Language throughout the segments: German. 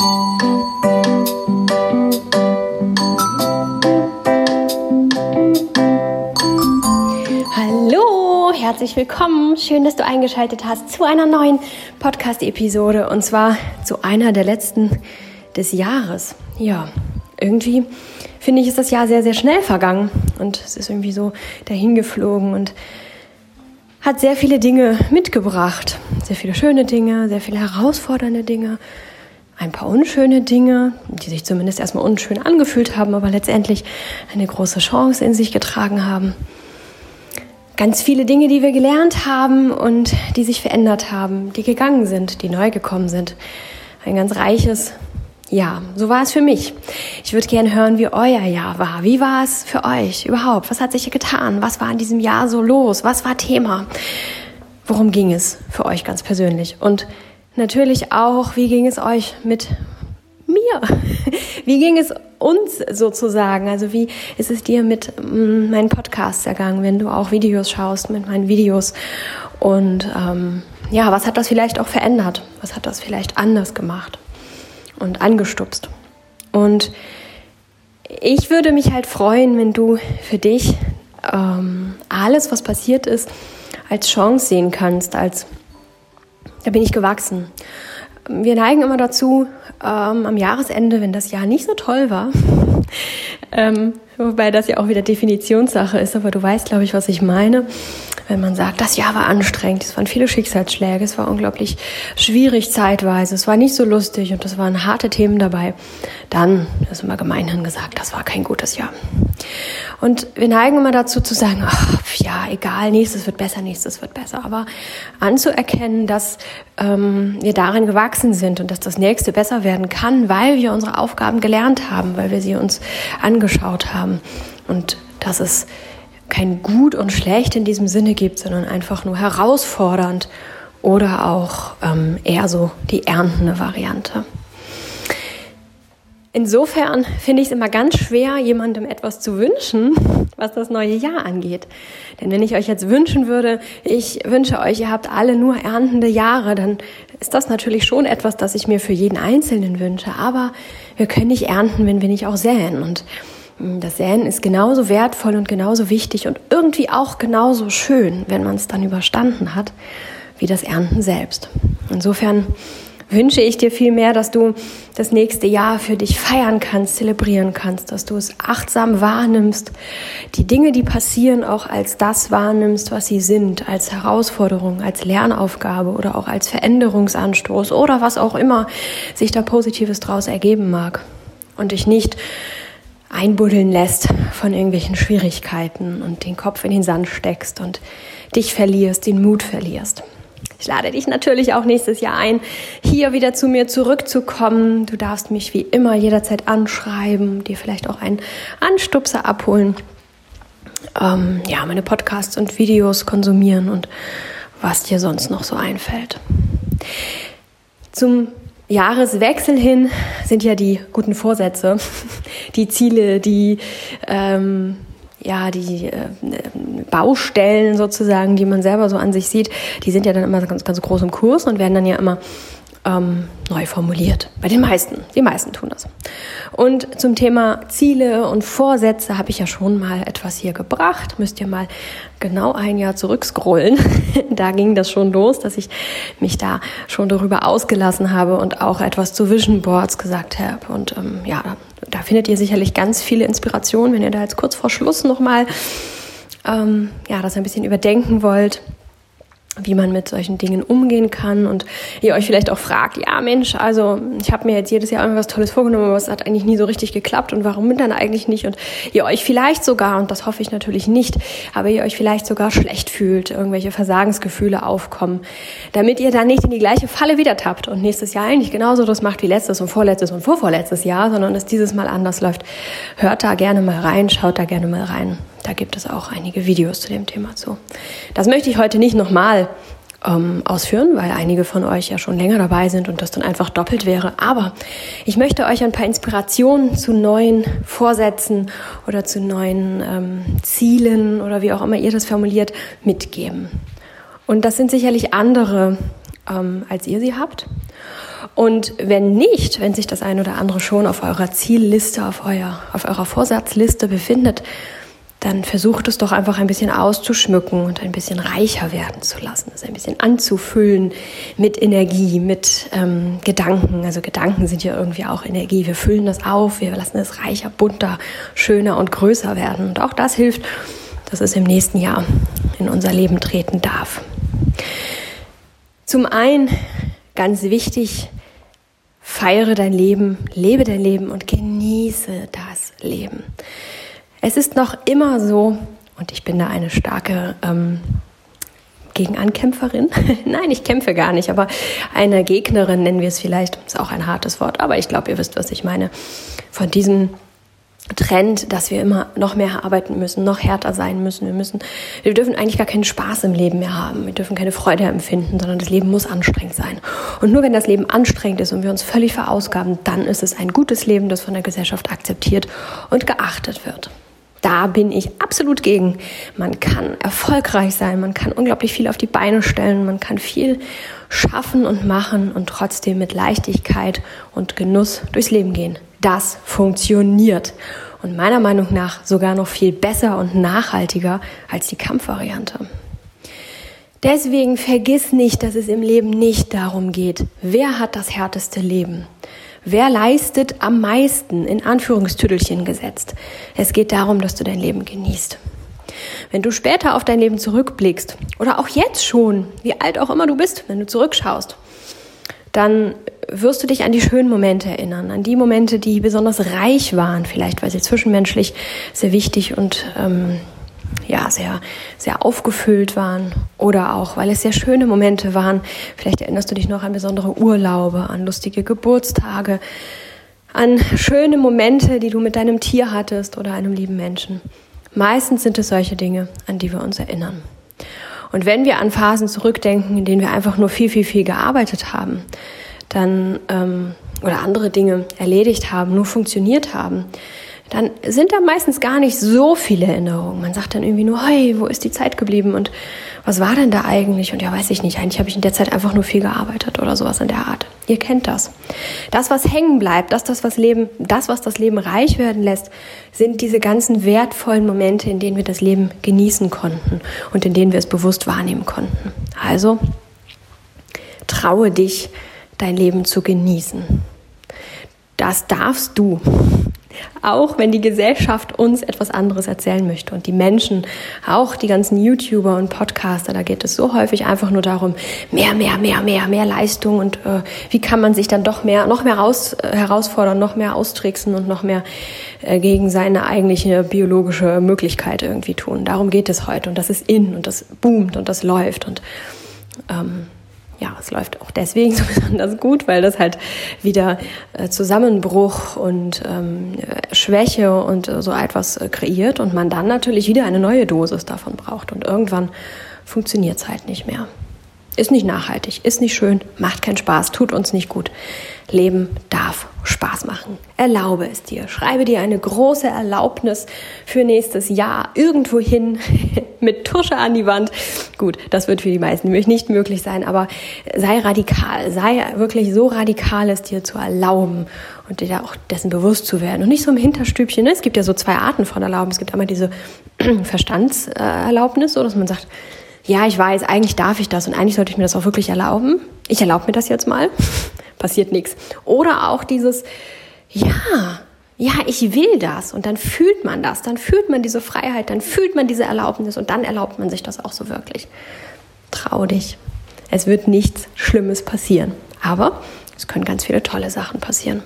Hallo, herzlich willkommen. Schön, dass du eingeschaltet hast zu einer neuen Podcast-Episode und zwar zu einer der letzten des Jahres. Ja, irgendwie finde ich, ist das Jahr sehr, sehr schnell vergangen und es ist irgendwie so dahingeflogen und hat sehr viele Dinge mitgebracht. Sehr viele schöne Dinge, sehr viele herausfordernde Dinge, ein paar unschöne Dinge, die sich zumindest erstmal unschön angefühlt haben, aber letztendlich eine große Chance in sich getragen haben. Ganz viele Dinge, die wir gelernt haben und die sich verändert haben, die gegangen sind, die neu gekommen sind. Ein ganz reiches ja, so war es für mich. Ich würde gerne hören, wie euer Jahr war. Wie war es für euch überhaupt? Was hat sich getan? Was war in diesem Jahr so los? Was war Thema? Worum ging es für euch ganz persönlich? Und natürlich auch, wie ging es euch mit mir? Wie ging es uns sozusagen? Also wie ist es dir mit mm, meinen Podcasts ergangen, wenn du auch Videos schaust mit meinen Videos? Und ähm, ja, was hat das vielleicht auch verändert? Was hat das vielleicht anders gemacht? und angestupst. Und ich würde mich halt freuen, wenn du für dich ähm, alles, was passiert ist, als Chance sehen kannst, als da bin ich gewachsen. Wir neigen immer dazu, ähm, am Jahresende, wenn das Jahr nicht so toll war, ähm, wobei das ja auch wieder Definitionssache ist, aber du weißt, glaube ich, was ich meine, wenn man sagt, das Jahr war anstrengend, es waren viele Schicksalsschläge, es war unglaublich schwierig zeitweise, es war nicht so lustig und es waren harte Themen dabei, dann ist immer gemeinhin gesagt, das war kein gutes Jahr. Und wir neigen immer dazu zu sagen, ach, ja, egal, nächstes wird besser, nächstes wird besser. Aber anzuerkennen, dass ähm, wir darin gewachsen sind und dass das nächste besser werden kann, weil wir unsere Aufgaben gelernt haben, weil wir sie uns angeschaut haben und dass es kein Gut und Schlecht in diesem Sinne gibt, sondern einfach nur herausfordernd oder auch ähm, eher so die erntende Variante. Insofern finde ich es immer ganz schwer, jemandem etwas zu wünschen, was das neue Jahr angeht. Denn wenn ich euch jetzt wünschen würde, ich wünsche euch, ihr habt alle nur erntende Jahre, dann ist das natürlich schon etwas, das ich mir für jeden Einzelnen wünsche. Aber wir können nicht ernten, wenn wir nicht auch säen. Und das Säen ist genauso wertvoll und genauso wichtig und irgendwie auch genauso schön, wenn man es dann überstanden hat, wie das Ernten selbst. Insofern wünsche ich dir vielmehr, dass du das nächste Jahr für dich feiern kannst, zelebrieren kannst, dass du es achtsam wahrnimmst, die Dinge, die passieren, auch als das wahrnimmst, was sie sind, als Herausforderung, als Lernaufgabe oder auch als Veränderungsanstoß oder was auch immer sich da Positives draus ergeben mag und dich nicht einbuddeln lässt von irgendwelchen Schwierigkeiten und den Kopf in den Sand steckst und dich verlierst, den Mut verlierst. Ich lade dich natürlich auch nächstes Jahr ein, hier wieder zu mir zurückzukommen. Du darfst mich wie immer jederzeit anschreiben, dir vielleicht auch einen Anstupser abholen. Ähm, ja, meine Podcasts und Videos konsumieren und was dir sonst noch so einfällt. Zum Jahreswechsel hin sind ja die guten Vorsätze, die Ziele, die ähm, ja, die äh, Baustellen sozusagen, die man selber so an sich sieht, die sind ja dann immer ganz, ganz groß im Kurs und werden dann ja immer ähm, neu formuliert. Bei den meisten. Die meisten tun das. Und zum Thema Ziele und Vorsätze habe ich ja schon mal etwas hier gebracht. Müsst ihr mal genau ein Jahr zurückscrollen. da ging das schon los, dass ich mich da schon darüber ausgelassen habe und auch etwas zu Vision Boards gesagt habe. Und ähm, ja, da findet ihr sicherlich ganz viele Inspirationen, wenn ihr da jetzt kurz vor Schluss nochmal ähm, ja, das ein bisschen überdenken wollt wie man mit solchen Dingen umgehen kann und ihr euch vielleicht auch fragt, ja Mensch, also ich habe mir jetzt jedes Jahr irgendwas Tolles vorgenommen, aber es hat eigentlich nie so richtig geklappt und warum dann eigentlich nicht und ihr euch vielleicht sogar, und das hoffe ich natürlich nicht, aber ihr euch vielleicht sogar schlecht fühlt, irgendwelche Versagensgefühle aufkommen, damit ihr dann nicht in die gleiche Falle wieder tappt und nächstes Jahr eigentlich genauso das macht wie letztes und vorletztes und vorvorletztes Jahr, sondern es dieses Mal anders läuft. Hört da gerne mal rein, schaut da gerne mal rein. Da gibt es auch einige Videos zu dem Thema zu. Das möchte ich heute nicht nochmal ähm, ausführen, weil einige von euch ja schon länger dabei sind und das dann einfach doppelt wäre. Aber ich möchte euch ein paar Inspirationen zu neuen Vorsätzen oder zu neuen ähm, Zielen oder wie auch immer ihr das formuliert, mitgeben. Und das sind sicherlich andere, ähm, als ihr sie habt. Und wenn nicht, wenn sich das ein oder andere schon auf eurer Zielliste, auf, euer, auf eurer Vorsatzliste befindet, dann versucht es doch einfach ein bisschen auszuschmücken und ein bisschen reicher werden zu lassen, es ein bisschen anzufüllen mit Energie, mit ähm, Gedanken. Also Gedanken sind ja irgendwie auch Energie. Wir füllen das auf, wir lassen es reicher, bunter, schöner und größer werden. Und auch das hilft, dass es im nächsten Jahr in unser Leben treten darf. Zum einen ganz wichtig, feiere dein Leben, lebe dein Leben und genieße das Leben. Es ist noch immer so, und ich bin da eine starke ähm, Gegenankämpferin. Nein, ich kämpfe gar nicht, aber eine Gegnerin nennen wir es vielleicht, ist auch ein hartes Wort, aber ich glaube, ihr wisst, was ich meine. Von diesem Trend, dass wir immer noch mehr arbeiten müssen, noch härter sein müssen. Wir müssen, wir dürfen eigentlich gar keinen Spaß im Leben mehr haben. Wir dürfen keine Freude empfinden, sondern das Leben muss anstrengend sein. Und nur wenn das Leben anstrengend ist und wir uns völlig verausgaben, dann ist es ein gutes Leben, das von der Gesellschaft akzeptiert und geachtet wird. Da bin ich absolut gegen. Man kann erfolgreich sein, man kann unglaublich viel auf die Beine stellen, man kann viel schaffen und machen und trotzdem mit Leichtigkeit und Genuss durchs Leben gehen. Das funktioniert und meiner Meinung nach sogar noch viel besser und nachhaltiger als die Kampfvariante. Deswegen vergiss nicht, dass es im Leben nicht darum geht, wer hat das härteste Leben, Wer leistet am meisten in Anführungstüdelchen gesetzt? Es geht darum, dass du dein Leben genießt. Wenn du später auf dein Leben zurückblickst oder auch jetzt schon, wie alt auch immer du bist, wenn du zurückschaust, dann wirst du dich an die schönen Momente erinnern, an die Momente, die besonders reich waren, vielleicht weil sie zwischenmenschlich sehr wichtig und ähm, ja, sehr, sehr aufgefüllt waren oder auch, weil es sehr schöne Momente waren. Vielleicht erinnerst du dich noch an besondere Urlaube, an lustige Geburtstage, an schöne Momente, die du mit deinem Tier hattest oder einem lieben Menschen. Meistens sind es solche Dinge, an die wir uns erinnern. Und wenn wir an Phasen zurückdenken, in denen wir einfach nur viel, viel, viel gearbeitet haben, dann ähm, oder andere Dinge erledigt haben, nur funktioniert haben, dann sind da meistens gar nicht so viele Erinnerungen. Man sagt dann irgendwie nur, hey, wo ist die Zeit geblieben und was war denn da eigentlich? Und ja, weiß ich nicht. Eigentlich habe ich in der Zeit einfach nur viel gearbeitet oder sowas in der Art. Ihr kennt das. Das, was hängen bleibt, das, das, was Leben, das, was das Leben reich werden lässt, sind diese ganzen wertvollen Momente, in denen wir das Leben genießen konnten und in denen wir es bewusst wahrnehmen konnten. Also, traue dich, dein Leben zu genießen. Das darfst du. Auch wenn die Gesellschaft uns etwas anderes erzählen möchte und die Menschen, auch die ganzen YouTuber und Podcaster, da geht es so häufig einfach nur darum, mehr, mehr, mehr, mehr, mehr Leistung und äh, wie kann man sich dann doch mehr, noch mehr raus, äh, herausfordern, noch mehr austricksen und noch mehr äh, gegen seine eigentliche biologische Möglichkeit irgendwie tun. Darum geht es heute und das ist in und das boomt und das läuft und ähm, ja, es läuft auch deswegen so besonders gut, weil das halt wieder äh, Zusammenbruch und ähm, Schwäche und äh, so etwas äh, kreiert und man dann natürlich wieder eine neue Dosis davon braucht und irgendwann funktioniert es halt nicht mehr. Ist nicht nachhaltig, ist nicht schön, macht keinen Spaß, tut uns nicht gut. Leben darf Spaß machen. Erlaube es dir. Schreibe dir eine große Erlaubnis für nächstes Jahr irgendwo hin mit Tusche an die Wand. Gut, das wird für die meisten nicht möglich sein, aber sei radikal. Sei wirklich so radikal, es dir zu erlauben und dir auch dessen bewusst zu werden. Und nicht so im Hinterstübchen. Ne? Es gibt ja so zwei Arten von Erlauben. Es gibt einmal diese Verstandserlaubnis, so dass man sagt, ja, ich weiß, eigentlich darf ich das und eigentlich sollte ich mir das auch wirklich erlauben. Ich erlaube mir das jetzt mal. Passiert nichts. Oder auch dieses, ja, ja, ich will das und dann fühlt man das, dann fühlt man diese Freiheit, dann fühlt man diese Erlaubnis und dann erlaubt man sich das auch so wirklich. Trau dich. Es wird nichts Schlimmes passieren, aber es können ganz viele tolle Sachen passieren.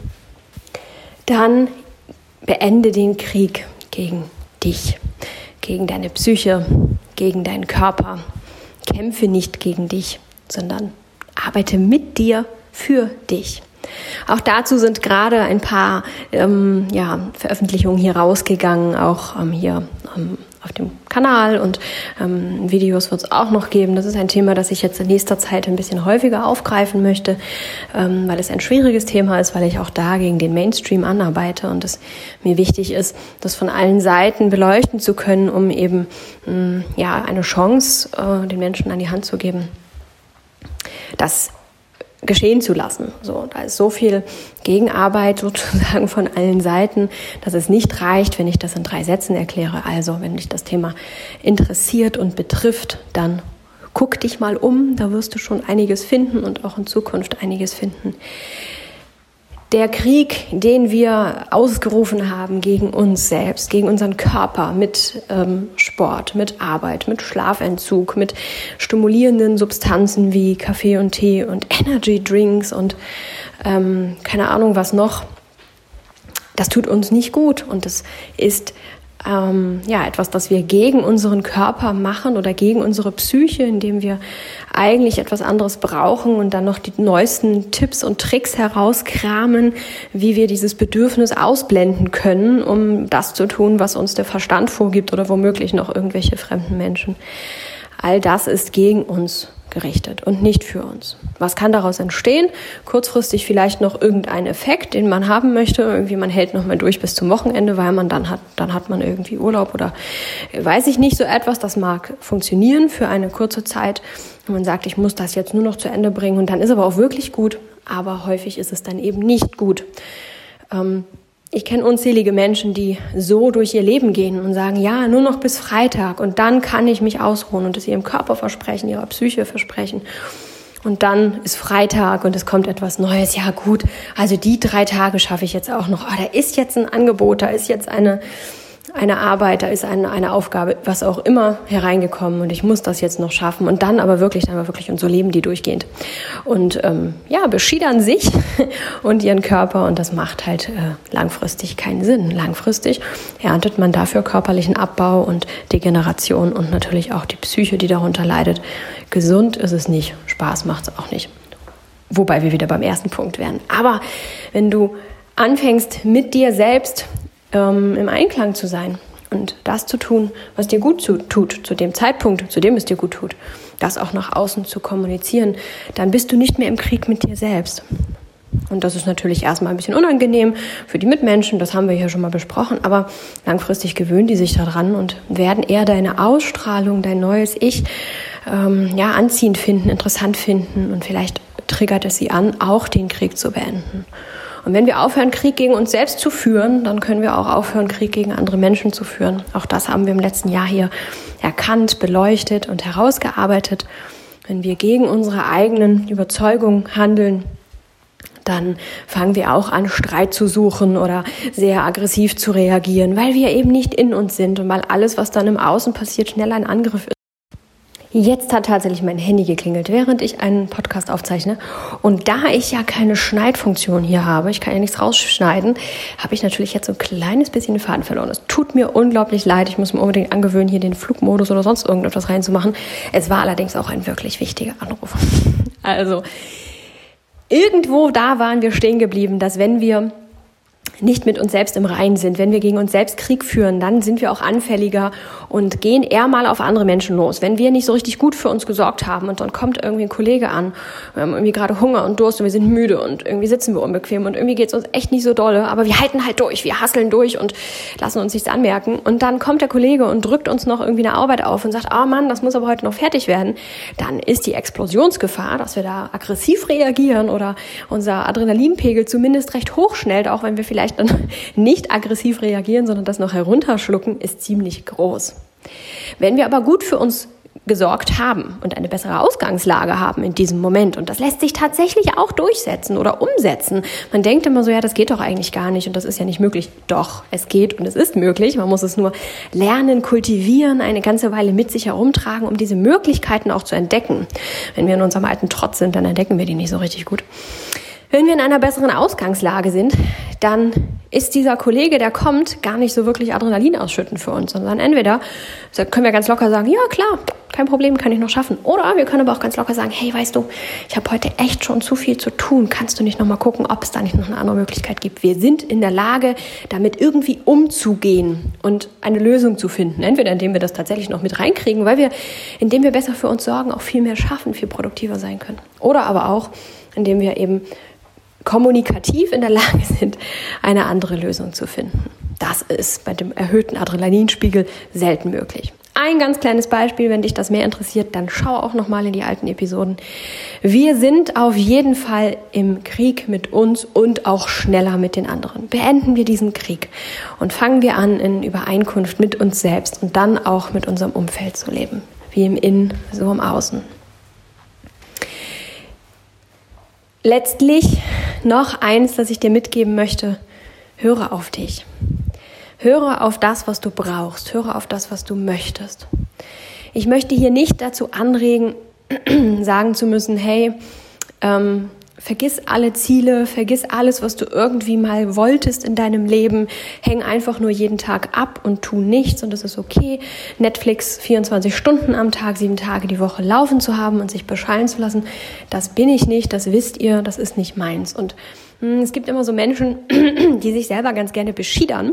Dann beende den Krieg gegen dich, gegen deine Psyche, gegen deinen Körper. Kämpfe nicht gegen dich, sondern arbeite mit dir für dich. Auch dazu sind gerade ein paar ähm, ja, Veröffentlichungen hier rausgegangen, auch ähm, hier ähm, auf dem Kanal und ähm, Videos wird es auch noch geben. Das ist ein Thema, das ich jetzt in nächster Zeit ein bisschen häufiger aufgreifen möchte, ähm, weil es ein schwieriges Thema ist, weil ich auch da gegen den Mainstream anarbeite und es mir wichtig ist, das von allen Seiten beleuchten zu können, um eben mm, ja eine Chance äh, den Menschen an die Hand zu geben, dass geschehen zu lassen. So, da ist so viel Gegenarbeit sozusagen von allen Seiten, dass es nicht reicht, wenn ich das in drei Sätzen erkläre. Also, wenn dich das Thema interessiert und betrifft, dann guck dich mal um, da wirst du schon einiges finden und auch in Zukunft einiges finden der Krieg, den wir ausgerufen haben gegen uns selbst, gegen unseren Körper mit ähm, Sport, mit Arbeit, mit Schlafentzug, mit stimulierenden Substanzen wie Kaffee und Tee und Energy Drinks und ähm, keine Ahnung was noch, das tut uns nicht gut und das ist ähm, ja, etwas, das wir gegen unseren Körper machen oder gegen unsere Psyche, indem wir eigentlich etwas anderes brauchen und dann noch die neuesten Tipps und Tricks herauskramen, wie wir dieses Bedürfnis ausblenden können, um das zu tun, was uns der Verstand vorgibt oder womöglich noch irgendwelche fremden Menschen. All das ist gegen uns gerichtet und nicht für uns. Was kann daraus entstehen? Kurzfristig vielleicht noch irgendein Effekt, den man haben möchte. Irgendwie man hält noch mal durch bis zum Wochenende, weil man dann hat, dann hat man irgendwie Urlaub oder weiß ich nicht so etwas. Das mag funktionieren für eine kurze Zeit. Und man sagt, ich muss das jetzt nur noch zu Ende bringen und dann ist aber auch wirklich gut. Aber häufig ist es dann eben nicht gut. Ähm, ich kenne unzählige Menschen, die so durch ihr Leben gehen und sagen, ja, nur noch bis Freitag und dann kann ich mich ausruhen und es ihrem Körper versprechen, ihrer Psyche versprechen. Und dann ist Freitag und es kommt etwas Neues. Ja gut, also die drei Tage schaffe ich jetzt auch noch. Ah, da ist jetzt ein Angebot, da ist jetzt eine eine Arbeit, da ist eine, eine Aufgabe, was auch immer hereingekommen und ich muss das jetzt noch schaffen und dann aber wirklich, dann aber wirklich und so leben die durchgehend und ähm, ja, beschiedern sich und ihren Körper und das macht halt äh, langfristig keinen Sinn. Langfristig erntet man dafür körperlichen Abbau und Degeneration und natürlich auch die Psyche, die darunter leidet. Gesund ist es nicht, Spaß macht es auch nicht. Wobei wir wieder beim ersten Punkt wären. Aber wenn du anfängst mit dir selbst ähm, im Einklang zu sein und das zu tun, was dir gut zu, tut, zu dem Zeitpunkt, zu dem es dir gut tut, das auch nach außen zu kommunizieren, dann bist du nicht mehr im Krieg mit dir selbst. Und das ist natürlich erstmal ein bisschen unangenehm für die Mitmenschen, das haben wir hier schon mal besprochen, aber langfristig gewöhnen die sich daran und werden eher deine Ausstrahlung, dein neues Ich, ähm, ja, anziehend finden, interessant finden und vielleicht triggert es sie an, auch den Krieg zu beenden. Und wenn wir aufhören, Krieg gegen uns selbst zu führen, dann können wir auch aufhören, Krieg gegen andere Menschen zu führen. Auch das haben wir im letzten Jahr hier erkannt, beleuchtet und herausgearbeitet. Wenn wir gegen unsere eigenen Überzeugungen handeln, dann fangen wir auch an, Streit zu suchen oder sehr aggressiv zu reagieren, weil wir eben nicht in uns sind und weil alles, was dann im Außen passiert, schnell ein Angriff ist. Jetzt hat tatsächlich mein Handy geklingelt, während ich einen Podcast aufzeichne. Und da ich ja keine Schneidfunktion hier habe, ich kann ja nichts rausschneiden, habe ich natürlich jetzt so ein kleines bisschen den Faden verloren. Es tut mir unglaublich leid. Ich muss mir unbedingt angewöhnen, hier den Flugmodus oder sonst irgendetwas reinzumachen. Es war allerdings auch ein wirklich wichtiger Anruf. Also, irgendwo da waren wir stehen geblieben, dass wenn wir nicht mit uns selbst im Reinen sind, wenn wir gegen uns selbst Krieg führen, dann sind wir auch anfälliger und gehen eher mal auf andere Menschen los. Wenn wir nicht so richtig gut für uns gesorgt haben und dann kommt irgendwie ein Kollege an, wir haben irgendwie gerade Hunger und Durst und wir sind müde und irgendwie sitzen wir unbequem und irgendwie geht es uns echt nicht so dolle, aber wir halten halt durch, wir hasseln durch und lassen uns nichts anmerken. Und dann kommt der Kollege und drückt uns noch irgendwie eine Arbeit auf und sagt, oh Mann, das muss aber heute noch fertig werden. Dann ist die Explosionsgefahr, dass wir da aggressiv reagieren oder unser Adrenalinpegel zumindest recht hoch schnellt, auch wenn wir vielleicht vielleicht dann nicht aggressiv reagieren, sondern das noch herunterschlucken, ist ziemlich groß. Wenn wir aber gut für uns gesorgt haben und eine bessere Ausgangslage haben in diesem Moment. Und das lässt sich tatsächlich auch durchsetzen oder umsetzen. Man denkt immer so, ja, das geht doch eigentlich gar nicht und das ist ja nicht möglich. Doch, es geht und es ist möglich. Man muss es nur lernen, kultivieren, eine ganze Weile mit sich herumtragen, um diese Möglichkeiten auch zu entdecken. Wenn wir in unserem alten Trotz sind, dann entdecken wir die nicht so richtig gut. Wenn wir in einer besseren Ausgangslage sind, dann ist dieser Kollege, der kommt, gar nicht so wirklich Adrenalin ausschütten für uns, sondern entweder können wir ganz locker sagen, ja klar, kein Problem, kann ich noch schaffen. Oder wir können aber auch ganz locker sagen, hey, weißt du, ich habe heute echt schon zu viel zu tun. Kannst du nicht noch mal gucken, ob es da nicht noch eine andere Möglichkeit gibt? Wir sind in der Lage, damit irgendwie umzugehen und eine Lösung zu finden. Entweder indem wir das tatsächlich noch mit reinkriegen, weil wir, indem wir besser für uns sorgen, auch viel mehr schaffen, viel produktiver sein können. Oder aber auch, indem wir eben kommunikativ in der Lage sind, eine andere Lösung zu finden. Das ist bei dem erhöhten Adrenalinspiegel selten möglich. Ein ganz kleines Beispiel, wenn dich das mehr interessiert, dann schau auch noch mal in die alten Episoden. Wir sind auf jeden Fall im Krieg mit uns und auch schneller mit den anderen. Beenden wir diesen Krieg und fangen wir an, in Übereinkunft mit uns selbst und dann auch mit unserem Umfeld zu leben, wie im Innen, so im Außen. Letztlich noch eins, das ich dir mitgeben möchte. Höre auf dich. Höre auf das, was du brauchst. Höre auf das, was du möchtest. Ich möchte hier nicht dazu anregen, sagen zu müssen, hey, ähm, vergiss alle Ziele, vergiss alles, was du irgendwie mal wolltest in deinem Leben, häng einfach nur jeden Tag ab und tu nichts und es ist okay, Netflix 24 Stunden am Tag, sieben Tage die Woche laufen zu haben und sich beschallen zu lassen. Das bin ich nicht, das wisst ihr, das ist nicht meins. Und es gibt immer so Menschen, die sich selber ganz gerne beschiedern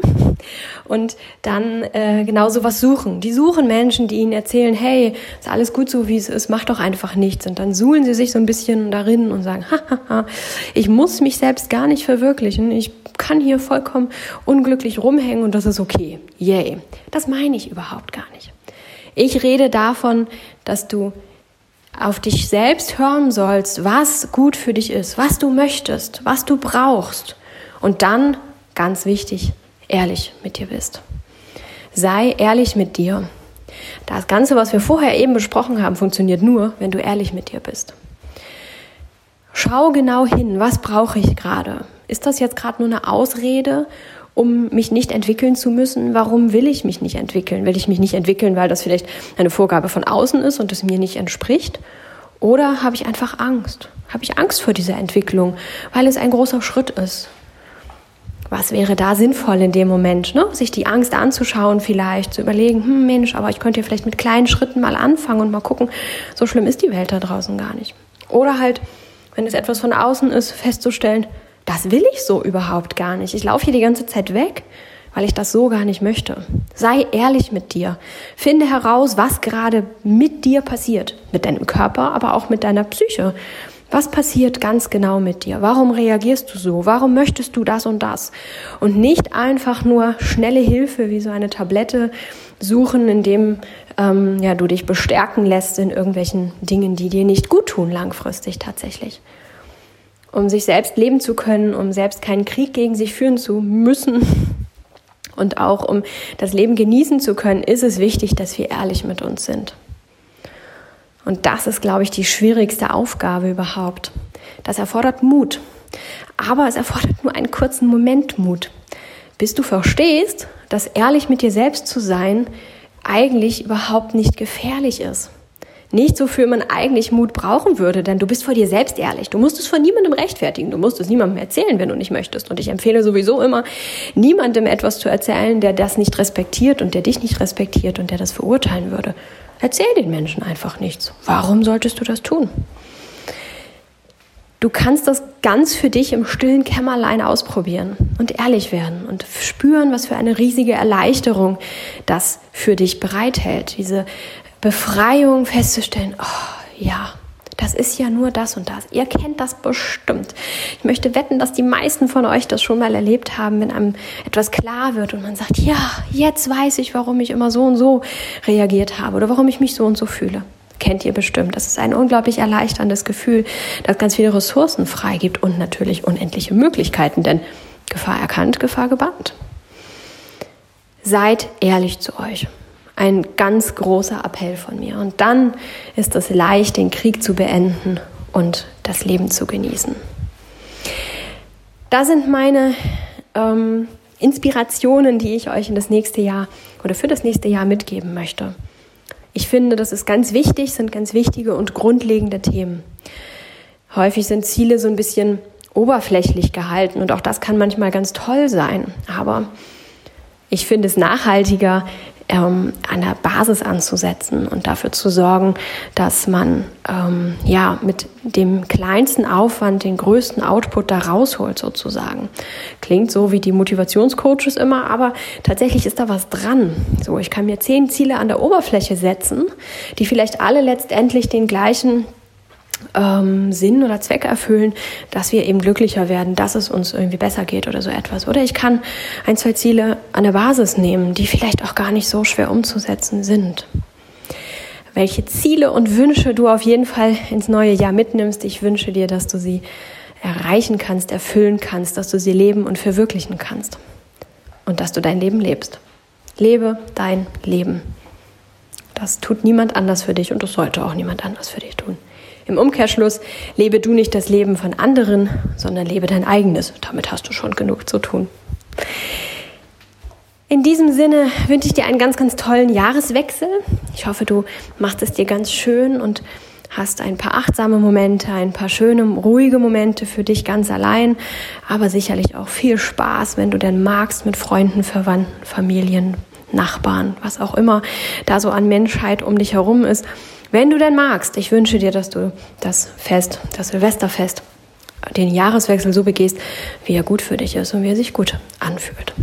und dann äh, genau sowas suchen. Die suchen Menschen, die ihnen erzählen, hey, ist alles gut so, wie es ist, mach doch einfach nichts. Und dann suhlen sie sich so ein bisschen darin und sagen, hahaha, ich muss mich selbst gar nicht verwirklichen. Ich kann hier vollkommen unglücklich rumhängen und das ist okay. Yay. Das meine ich überhaupt gar nicht. Ich rede davon, dass du auf dich selbst hören sollst, was gut für dich ist, was du möchtest, was du brauchst. Und dann, ganz wichtig, ehrlich mit dir bist. Sei ehrlich mit dir. Das Ganze, was wir vorher eben besprochen haben, funktioniert nur, wenn du ehrlich mit dir bist. Schau genau hin, was brauche ich gerade? Ist das jetzt gerade nur eine Ausrede um mich nicht entwickeln zu müssen. Warum will ich mich nicht entwickeln? Will ich mich nicht entwickeln, weil das vielleicht eine Vorgabe von außen ist und es mir nicht entspricht? Oder habe ich einfach Angst? Habe ich Angst vor dieser Entwicklung, weil es ein großer Schritt ist? Was wäre da sinnvoll in dem Moment, ne? sich die Angst anzuschauen, vielleicht zu überlegen, hm Mensch, aber ich könnte ja vielleicht mit kleinen Schritten mal anfangen und mal gucken, so schlimm ist die Welt da draußen gar nicht. Oder halt, wenn es etwas von außen ist, festzustellen, das will ich so überhaupt gar nicht. Ich laufe hier die ganze Zeit weg, weil ich das so gar nicht möchte. Sei ehrlich mit dir. Finde heraus, was gerade mit dir passiert. Mit deinem Körper, aber auch mit deiner Psyche. Was passiert ganz genau mit dir? Warum reagierst du so? Warum möchtest du das und das? Und nicht einfach nur schnelle Hilfe wie so eine Tablette suchen, indem ähm, ja, du dich bestärken lässt in irgendwelchen Dingen, die dir nicht gut tun langfristig tatsächlich um sich selbst leben zu können, um selbst keinen Krieg gegen sich führen zu müssen und auch um das Leben genießen zu können, ist es wichtig, dass wir ehrlich mit uns sind. Und das ist, glaube ich, die schwierigste Aufgabe überhaupt. Das erfordert Mut. Aber es erfordert nur einen kurzen Moment Mut, bis du verstehst, dass ehrlich mit dir selbst zu sein eigentlich überhaupt nicht gefährlich ist nicht so für man eigentlich Mut brauchen würde, denn du bist vor dir selbst ehrlich. Du musst es vor niemandem rechtfertigen. Du musst es niemandem erzählen, wenn du nicht möchtest. Und ich empfehle sowieso immer, niemandem etwas zu erzählen, der das nicht respektiert und der dich nicht respektiert und der das verurteilen würde. Erzähl den Menschen einfach nichts. Warum solltest du das tun? Du kannst das ganz für dich im stillen Kämmerlein ausprobieren und ehrlich werden und spüren, was für eine riesige Erleichterung das für dich bereithält. Diese Befreiung festzustellen, oh ja, das ist ja nur das und das. Ihr kennt das bestimmt. Ich möchte wetten, dass die meisten von euch das schon mal erlebt haben, wenn einem etwas klar wird und man sagt, ja, jetzt weiß ich, warum ich immer so und so reagiert habe oder warum ich mich so und so fühle. Kennt ihr bestimmt. Das ist ein unglaublich erleichterndes Gefühl, das ganz viele Ressourcen freigibt und natürlich unendliche Möglichkeiten, denn Gefahr erkannt, Gefahr gebannt. Seid ehrlich zu euch ein ganz großer Appell von mir. Und dann ist es leicht, den Krieg zu beenden und das Leben zu genießen. Da sind meine ähm, Inspirationen, die ich euch in das nächste Jahr oder für das nächste Jahr mitgeben möchte. Ich finde, das ist ganz wichtig, sind ganz wichtige und grundlegende Themen. Häufig sind Ziele so ein bisschen oberflächlich gehalten und auch das kann manchmal ganz toll sein. Aber ich finde es nachhaltiger, ähm, an der Basis anzusetzen und dafür zu sorgen, dass man ähm, ja mit dem kleinsten Aufwand den größten Output da rausholt sozusagen. Klingt so wie die Motivationscoaches immer, aber tatsächlich ist da was dran. So, ich kann mir zehn Ziele an der Oberfläche setzen, die vielleicht alle letztendlich den gleichen ähm, Sinn oder Zweck erfüllen, dass wir eben glücklicher werden, dass es uns irgendwie besser geht oder so etwas. Oder ich kann ein, zwei Ziele an der Basis nehmen, die vielleicht auch gar nicht so schwer umzusetzen sind. Welche Ziele und Wünsche du auf jeden Fall ins neue Jahr mitnimmst, ich wünsche dir, dass du sie erreichen kannst, erfüllen kannst, dass du sie leben und verwirklichen kannst. Und dass du dein Leben lebst. Lebe dein Leben. Das tut niemand anders für dich und das sollte auch niemand anders für dich tun. Im Umkehrschluss, lebe du nicht das Leben von anderen, sondern lebe dein eigenes. Damit hast du schon genug zu tun. In diesem Sinne wünsche ich dir einen ganz, ganz tollen Jahreswechsel. Ich hoffe, du machst es dir ganz schön und hast ein paar achtsame Momente, ein paar schöne, ruhige Momente für dich ganz allein, aber sicherlich auch viel Spaß, wenn du denn magst, mit Freunden, Verwandten, Familien, Nachbarn, was auch immer da so an Menschheit um dich herum ist. Wenn du denn magst, ich wünsche dir, dass du das Fest, das Silvesterfest, den Jahreswechsel so begehst, wie er gut für dich ist und wie er sich gut anfühlt.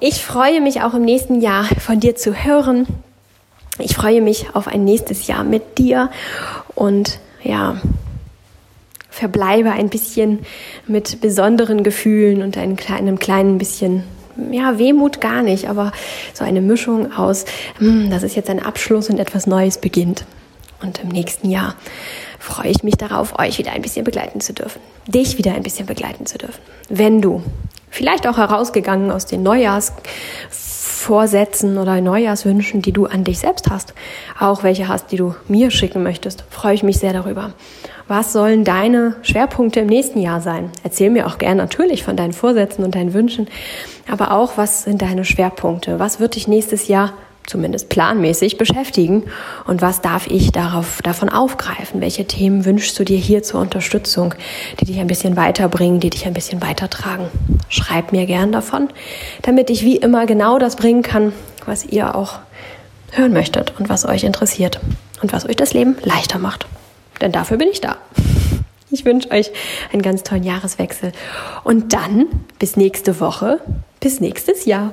Ich freue mich auch im nächsten Jahr von dir zu hören. Ich freue mich auf ein nächstes Jahr mit dir und ja, verbleibe ein bisschen mit besonderen Gefühlen und einem kleinen, kleinen bisschen ja, Wehmut gar nicht, aber so eine Mischung aus, hm, das ist jetzt ein Abschluss und etwas Neues beginnt. Und im nächsten Jahr freue ich mich darauf, euch wieder ein bisschen begleiten zu dürfen, dich wieder ein bisschen begleiten zu dürfen. Wenn du vielleicht auch herausgegangen aus den Neujahrsvorsätzen oder Neujahrswünschen, die du an dich selbst hast, auch welche hast, die du mir schicken möchtest, freue ich mich sehr darüber. Was sollen deine Schwerpunkte im nächsten Jahr sein? Erzähl mir auch gern natürlich von deinen Vorsätzen und deinen Wünschen, aber auch, was sind deine Schwerpunkte? Was wird dich nächstes Jahr zumindest planmäßig beschäftigen und was darf ich darauf, davon aufgreifen? Welche Themen wünschst du dir hier zur Unterstützung, die dich ein bisschen weiterbringen, die dich ein bisschen weitertragen? Schreib mir gern davon, damit ich wie immer genau das bringen kann, was ihr auch hören möchtet und was euch interessiert und was euch das Leben leichter macht. Denn dafür bin ich da. Ich wünsche euch einen ganz tollen Jahreswechsel und dann bis nächste Woche, bis nächstes Jahr.